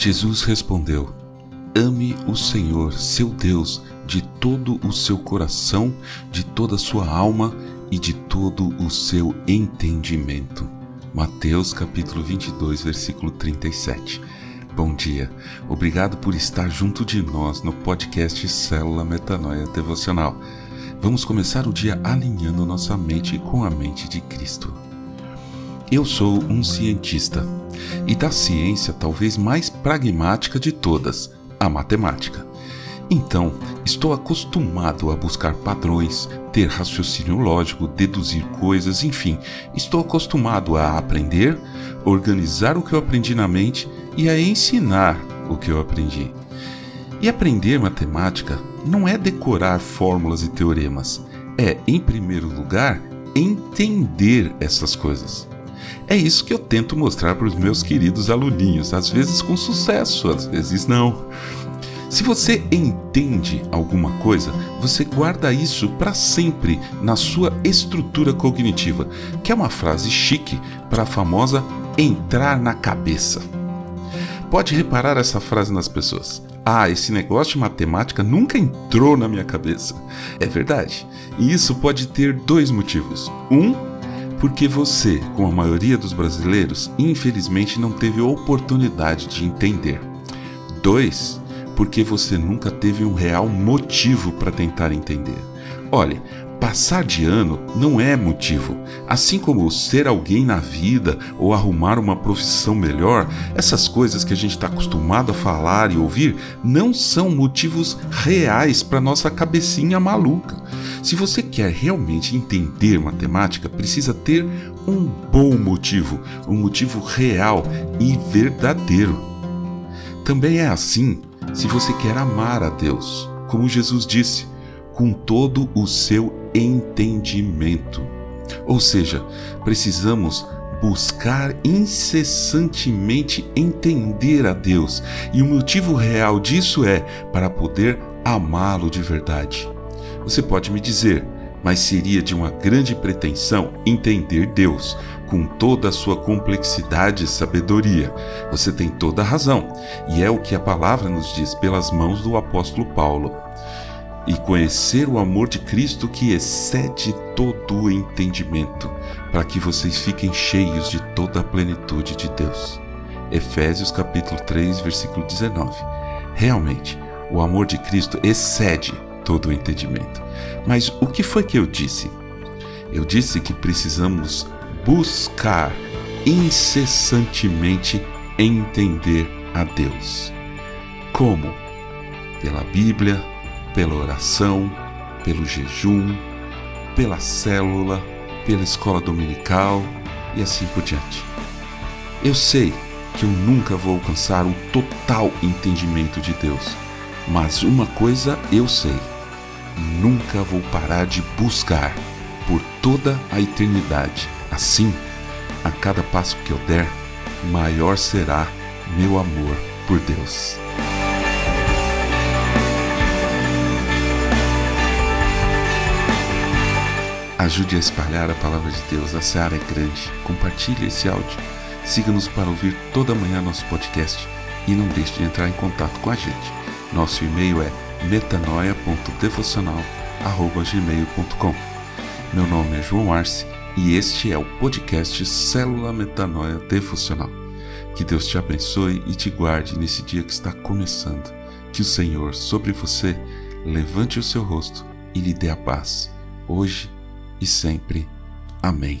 Jesus respondeu: Ame o Senhor, seu Deus, de todo o seu coração, de toda a sua alma e de todo o seu entendimento. Mateus capítulo 22, versículo 37. Bom dia. Obrigado por estar junto de nós no podcast Célula Metanoia Devocional. Vamos começar o dia alinhando nossa mente com a mente de Cristo. Eu sou um cientista e da ciência talvez mais pragmática de todas, a matemática. Então, estou acostumado a buscar padrões, ter raciocínio lógico, deduzir coisas, enfim, estou acostumado a aprender, organizar o que eu aprendi na mente e a ensinar o que eu aprendi. E aprender matemática não é decorar fórmulas e teoremas, é, em primeiro lugar, entender essas coisas. É isso que eu tento mostrar para os meus queridos aluninhos, às vezes com sucesso, às vezes não. Se você entende alguma coisa, você guarda isso para sempre na sua estrutura cognitiva, que é uma frase chique para a famosa entrar na cabeça. Pode reparar essa frase nas pessoas. Ah, esse negócio de matemática nunca entrou na minha cabeça. É verdade. E isso pode ter dois motivos. Um, porque você, como a maioria dos brasileiros, infelizmente não teve oportunidade de entender. Dois, porque você nunca teve um real motivo para tentar entender. Olhe, passar de ano não é motivo. Assim como ser alguém na vida ou arrumar uma profissão melhor, essas coisas que a gente está acostumado a falar e ouvir não são motivos reais para nossa cabecinha maluca. Se você quer realmente entender matemática, precisa ter um bom motivo, um motivo real e verdadeiro. Também é assim se você quer amar a Deus, como Jesus disse, com todo o seu entendimento. Ou seja, precisamos buscar incessantemente entender a Deus, e o motivo real disso é para poder amá-lo de verdade. Você pode me dizer, mas seria de uma grande pretensão entender Deus com toda a sua complexidade e sabedoria. Você tem toda a razão, e é o que a palavra nos diz pelas mãos do apóstolo Paulo. E conhecer o amor de Cristo que excede todo o entendimento, para que vocês fiquem cheios de toda a plenitude de Deus. Efésios capítulo 3, versículo 19. Realmente, o amor de Cristo excede todo o entendimento. Mas o que foi que eu disse? Eu disse que precisamos buscar incessantemente entender a Deus. Como? Pela Bíblia, pela oração, pelo jejum, pela célula, pela escola dominical e assim por diante. Eu sei que eu nunca vou alcançar um total entendimento de Deus, mas uma coisa eu sei: nunca vou parar de buscar por toda a eternidade. Assim, a cada passo que eu der, maior será meu amor por Deus. Ajude a espalhar a palavra de Deus, a seara é grande. Compartilhe esse áudio. Siga-nos para ouvir toda manhã nosso podcast e não deixe de entrar em contato com a gente. Nosso e-mail é metanoia.devocional.gmail.com Meu nome é João Arce e este é o podcast Célula Metanoia Devocional. Que Deus te abençoe e te guarde nesse dia que está começando. Que o Senhor sobre você levante o seu rosto e lhe dê a paz, hoje e sempre. Amém.